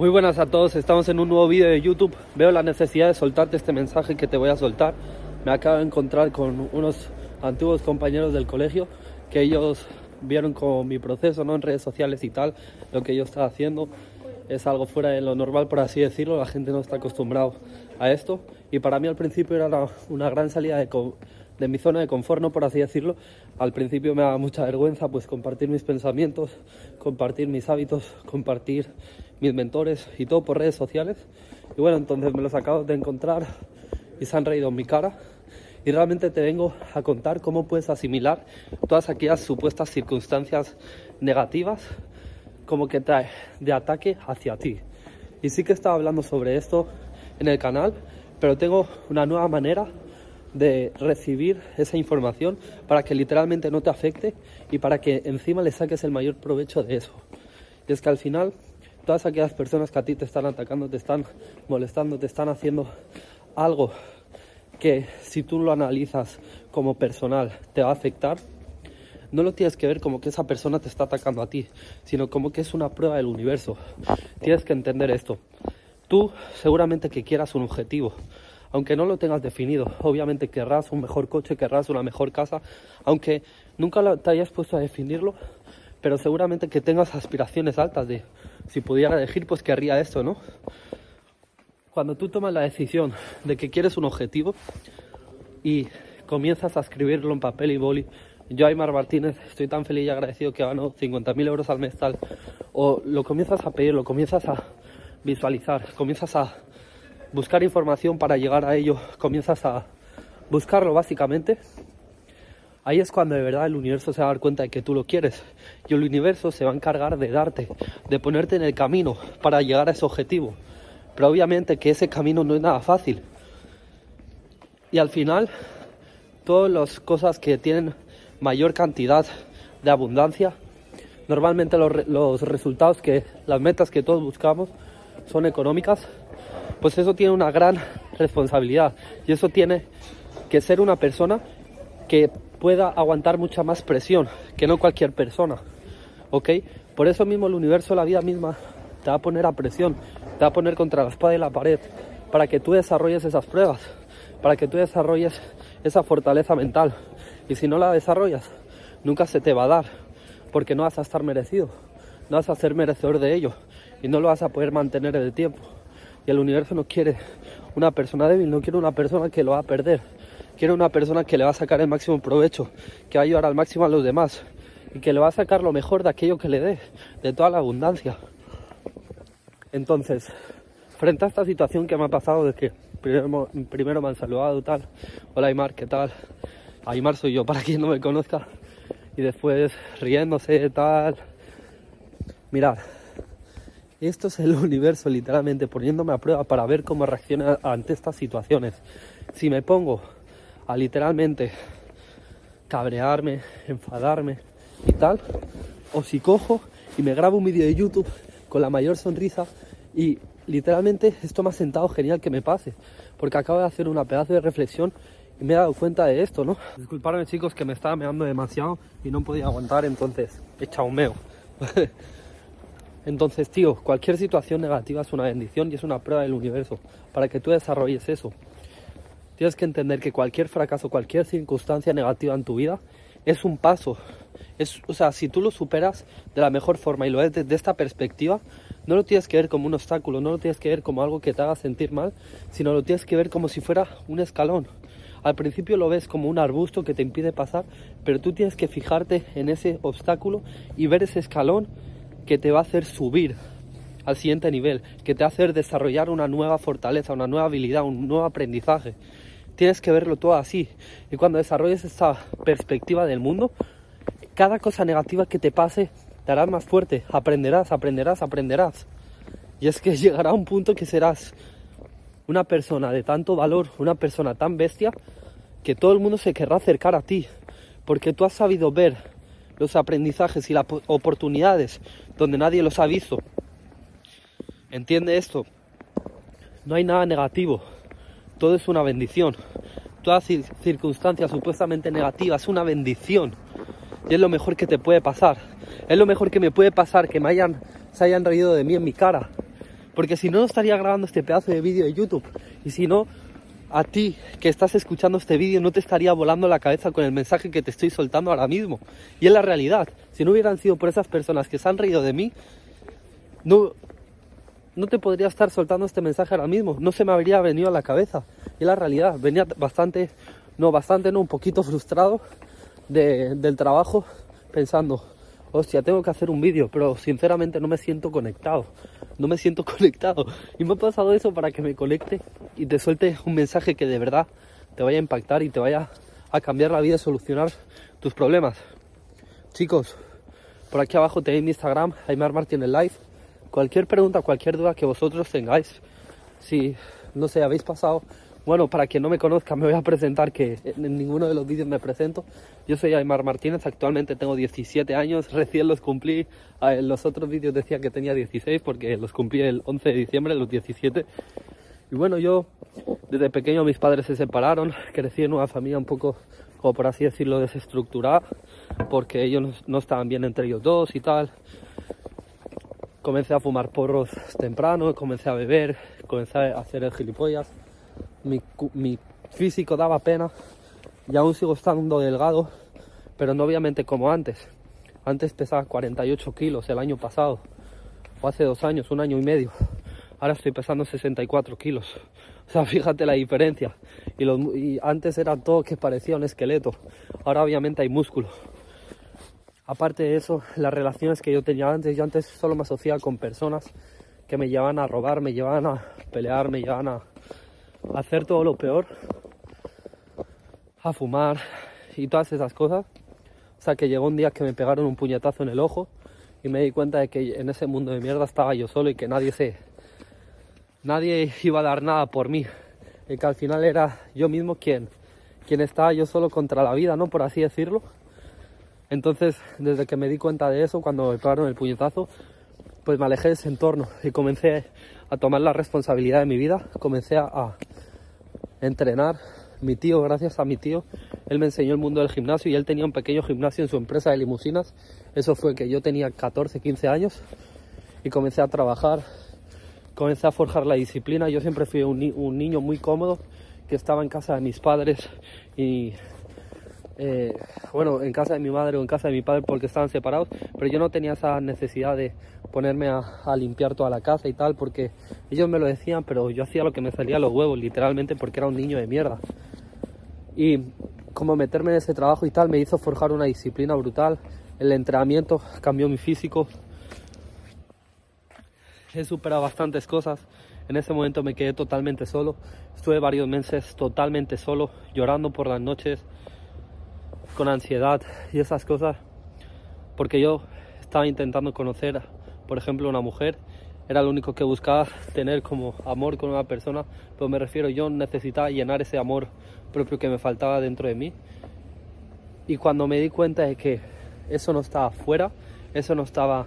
Muy buenas a todos, estamos en un nuevo vídeo de YouTube. Veo la necesidad de soltarte este mensaje que te voy a soltar. Me acabo de encontrar con unos antiguos compañeros del colegio que ellos vieron como mi proceso ¿no? en redes sociales y tal, lo que yo estaba haciendo es algo fuera de lo normal, por así decirlo. La gente no está acostumbrado a esto. Y para mí al principio era una gran salida de, de mi zona de confort, ¿no? por así decirlo. Al principio me daba mucha vergüenza pues compartir mis pensamientos, compartir mis hábitos, compartir mis mentores y todo por redes sociales. Y bueno, entonces me los acabo de encontrar y se han reído en mi cara. Y realmente te vengo a contar cómo puedes asimilar todas aquellas supuestas circunstancias negativas como que trae de ataque hacia ti. Y sí que estaba hablando sobre esto en el canal, pero tengo una nueva manera de recibir esa información para que literalmente no te afecte y para que encima le saques el mayor provecho de eso. Y es que al final todas aquellas personas que a ti te están atacando, te están molestando, te están haciendo algo que si tú lo analizas como personal te va a afectar, no lo tienes que ver como que esa persona te está atacando a ti, sino como que es una prueba del universo. Tienes que entender esto. Tú seguramente que quieras un objetivo, aunque no lo tengas definido. Obviamente querrás un mejor coche, querrás una mejor casa, aunque nunca te hayas puesto a definirlo, pero seguramente que tengas aspiraciones altas de si pudiera elegir, pues querría esto, ¿no? Cuando tú tomas la decisión de que quieres un objetivo y comienzas a escribirlo en papel y boli, yo, Aymar Martínez, estoy tan feliz y agradecido que gano 50.000 euros al mes tal, o lo comienzas a pedir, lo comienzas a visualizar, comienzas a buscar información para llegar a ello, comienzas a buscarlo básicamente, ahí es cuando de verdad el universo se va a dar cuenta de que tú lo quieres y el universo se va a encargar de darte, de ponerte en el camino para llegar a ese objetivo. Pero obviamente que ese camino no es nada fácil. Y al final, todas las cosas que tienen mayor cantidad de abundancia, normalmente los, los resultados que, las metas que todos buscamos son económicas, pues eso tiene una gran responsabilidad y eso tiene que ser una persona que pueda aguantar mucha más presión que no cualquier persona, ¿ok? Por eso mismo el universo, la vida misma, te va a poner a presión, te va a poner contra la espada y la pared para que tú desarrolles esas pruebas, para que tú desarrolles esa fortaleza mental. Y si no la desarrollas, nunca se te va a dar, porque no vas a estar merecido, no vas a ser merecedor de ello y no lo vas a poder mantener en el tiempo. Y el universo no quiere una persona débil, no quiere una persona que lo va a perder. Quiere una persona que le va a sacar el máximo provecho, que va a ayudar al máximo a los demás y que le va a sacar lo mejor de aquello que le dé, de toda la abundancia. Entonces, frente a esta situación que me ha pasado de que primero, primero me han saludado tal, hola Aymar, ¿qué tal? Aymar soy yo, para quien no me conozca, y después riéndose tal. Mirad, esto es el universo literalmente poniéndome a prueba para ver cómo reacciona ante estas situaciones. Si me pongo a literalmente cabrearme, enfadarme y tal, o si cojo y me grabo un vídeo de YouTube con la mayor sonrisa y literalmente esto me ha sentado genial que me pase, porque acabo de hacer una pedazo de reflexión y me he dado cuenta de esto, ¿no? Disculpadme chicos que me estaba meando demasiado y no podía aguantar, entonces he echado un meo. Entonces, tío, cualquier situación negativa es una bendición y es una prueba del universo para que tú desarrolles eso. Tienes que entender que cualquier fracaso, cualquier circunstancia negativa en tu vida es un paso. Es, o sea, si tú lo superas de la mejor forma y lo ves desde esta perspectiva, no lo tienes que ver como un obstáculo, no lo tienes que ver como algo que te haga sentir mal, sino lo tienes que ver como si fuera un escalón. Al principio lo ves como un arbusto que te impide pasar, pero tú tienes que fijarte en ese obstáculo y ver ese escalón que te va a hacer subir al siguiente nivel, que te va a hacer desarrollar una nueva fortaleza, una nueva habilidad, un nuevo aprendizaje. Tienes que verlo todo así. Y cuando desarrolles esta perspectiva del mundo, cada cosa negativa que te pase te hará más fuerte. Aprenderás, aprenderás, aprenderás. Y es que llegará un punto que serás una persona de tanto valor, una persona tan bestia, que todo el mundo se querrá acercar a ti, porque tú has sabido ver los aprendizajes y las oportunidades donde nadie los ha visto. Entiende esto. No hay nada negativo. Todo es una bendición. Toda circunstancia supuestamente negativa es una bendición. Y es lo mejor que te puede pasar. Es lo mejor que me puede pasar que me hayan, se hayan reído de mí en mi cara. Porque si no, no estaría grabando este pedazo de vídeo de YouTube. Y si no, a ti que estás escuchando este vídeo no te estaría volando la cabeza con el mensaje que te estoy soltando ahora mismo. Y es la realidad. Si no hubieran sido por esas personas que se han reído de mí, no, no te podría estar soltando este mensaje ahora mismo. No se me habría venido a la cabeza. Y es la realidad. Venía bastante, no, bastante, no, un poquito frustrado del trabajo pensando, hostia, tengo que hacer un vídeo, pero sinceramente no me siento conectado no me siento conectado. Y me ha pasado eso para que me conecte y te suelte un mensaje que de verdad te vaya a impactar y te vaya a cambiar la vida y solucionar tus problemas. Chicos, por aquí abajo tenéis mi Instagram, Aymar Martínez Live. Cualquier pregunta, cualquier duda que vosotros tengáis, si no sé, habéis pasado bueno, para quien no me conozca, me voy a presentar que en ninguno de los vídeos me presento. Yo soy Aymar Martínez, actualmente tengo 17 años, recién los cumplí. Ah, en los otros vídeos decía que tenía 16 porque los cumplí el 11 de diciembre, los 17. Y bueno, yo desde pequeño mis padres se separaron, crecí en una familia un poco, como por así decirlo, desestructurada, porque ellos no estaban bien entre ellos dos y tal. Comencé a fumar porros temprano, comencé a beber, comencé a hacer el gilipollas mi, físico daba pena y aún sigo estando delgado, pero no obviamente como antes. Antes pesaba 48 kilos el año pasado, o hace dos años, un año y medio. Ahora estoy pesando 64 kilos. O sea, fíjate la diferencia. Y, y antes era todo que parecía un esqueleto. Ahora obviamente hay músculo. Aparte de eso, las relaciones que yo tenía antes, yo antes solo me asociaba con personas que me llevaban a robar, me llevaban a pelear, me llevaban a, hacer todo lo peor, a fumar y todas esas cosas. O sea que llegó un día que me pegaron un puñetazo en el ojo y me di cuenta de que en ese mundo de mierda estaba yo solo y que nadie se nadie iba a dar nada por mí. Y que al final era yo mismo quien, quien estaba yo solo contra la vida, ¿no? Por así decirlo. Entonces, desde que me di cuenta de eso, cuando me pegaron el puñetazo, pues me alejé de ese entorno y comencé a tomar la responsabilidad de mi vida, comencé a, entrenar. Mi tío, gracias a mi tío, él me enseñó el mundo del gimnasio y él tenía un pequeño gimnasio en su empresa de limusinas. Eso fue que yo tenía 14, 15 años y comencé a trabajar, comencé a forjar la disciplina. Yo siempre fui un, un niño muy cómodo que estaba en casa de mis padres y eh, bueno, en casa de mi madre o en casa de mi padre porque estaban separados, pero yo no tenía esa necesidad de ponerme a, limpiar toda la casa y tal, porque ellos me lo decían, pero yo hacía lo que me salía a los huevos, literalmente, porque era un niño de mierda. Y como meterme en ese trabajo y tal me hizo forjar una disciplina brutal, el entrenamiento cambió mi físico, he superado bastantes cosas. En ese momento me quedé totalmente solo. Estuve varios meses totalmente solo, llorando por las noches, con ansiedad y esas cosas, porque yo estaba intentando conocer, por ejemplo, una mujer, era lo único que buscaba tener como amor con una persona, pero me refiero, yo necesitaba llenar ese amor propio que me faltaba dentro de mí. Y cuando me di cuenta de que eso no estaba fuera, eso no estaba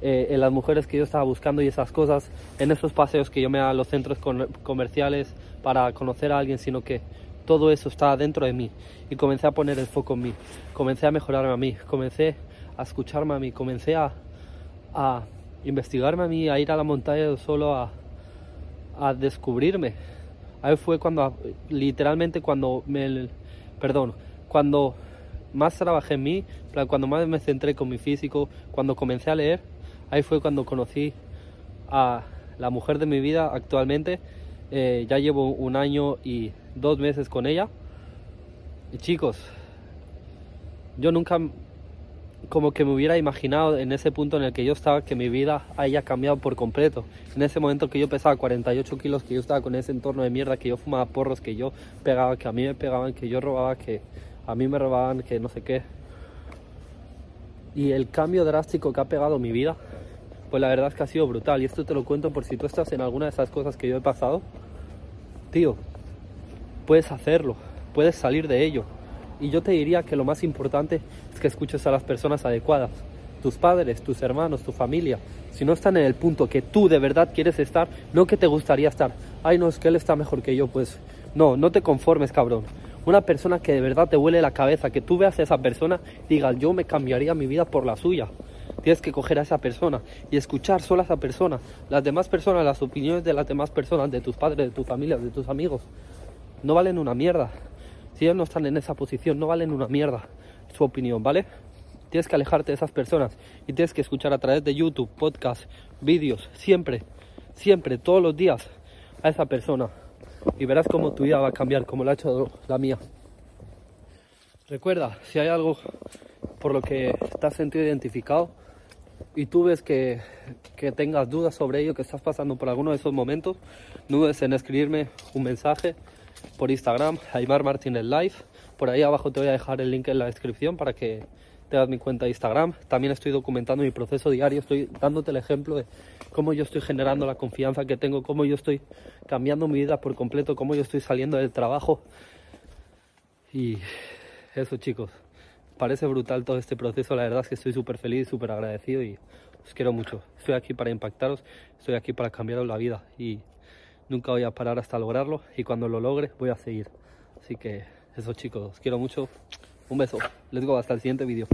eh, en las mujeres que yo estaba buscando y esas cosas, en esos paseos que yo me daba a los centros comerciales para conocer a alguien, sino que todo eso estaba dentro de mí y comencé a poner el foco en mí, comencé a mejorarme a mí, comencé a escucharme a mí, comencé a, investigarme a mí, a ir a la montaña solo a, a descubrirme. Ahí fue cuando, literalmente cuando me, perdón, cuando más trabajé en mí, cuando más me centré con mi físico, cuando comencé a leer, ahí fue cuando conocí a la mujer de mi vida actualmente. Eh, ya llevo un año y dos meses con ella. Y chicos, yo nunca como que me hubiera imaginado en ese punto en el que yo estaba que mi vida haya cambiado por completo. En ese momento que yo pesaba 48 kilos, que yo estaba con ese entorno de mierda, que yo fumaba porros, que yo pegaba, que a mí me pegaban, que yo robaba, que a mí me robaban, que no sé qué. Y el cambio drástico que ha pegado mi vida, pues la verdad es que ha sido brutal. Y esto te lo cuento por si tú estás en alguna de esas cosas que yo he pasado. Tío, puedes hacerlo, puedes salir de ello. Y yo te diría que lo más importante es que escuches a las personas adecuadas, tus padres, tus hermanos, tu familia. Si no están en el punto que tú de verdad quieres estar, no que te gustaría estar. Ay, no, es que él está mejor que yo, pues no, no te conformes, cabrón. Una persona que de verdad te huele la cabeza, que tú veas a esa persona y digas, yo me cambiaría mi vida por la suya. Tienes que coger a esa persona y escuchar solo a esa persona. Las demás personas, las opiniones de las demás personas, de tus padres, de tu familia, de tus amigos, no valen una mierda. Si ellos no están en esa posición, no valen una mierda su opinión, ¿vale? Tienes que alejarte de esas personas y tienes que escuchar a través de YouTube, podcast, vídeos, siempre, siempre, todos los días a esa persona. Y verás cómo tu vida va a cambiar, como lo ha hecho la mía. Recuerda, si hay algo por lo que estás sentido identificado, y tú ves que, que, tengas dudas sobre ello, que estás pasando por alguno de esos momentos, no dudes en escribirme un mensaje por Instagram, Aymar Martínez Live. Por ahí abajo te voy a dejar el link en la descripción para que te das mi cuenta de Instagram. También estoy documentando mi proceso diario, estoy dándote el ejemplo de cómo yo estoy generando la confianza que tengo, cómo yo estoy cambiando mi vida por completo, cómo yo estoy saliendo del trabajo. Y eso chicos, parece brutal todo este proceso, la verdad es que estoy súper feliz, súper agradecido y os quiero mucho. Estoy aquí para impactaros, estoy aquí para cambiaros la vida y nunca voy a parar hasta lograrlo y cuando lo logre voy a seguir. Así que eso chicos, os quiero mucho. Un beso. Let's go, hasta el siguiente vídeo.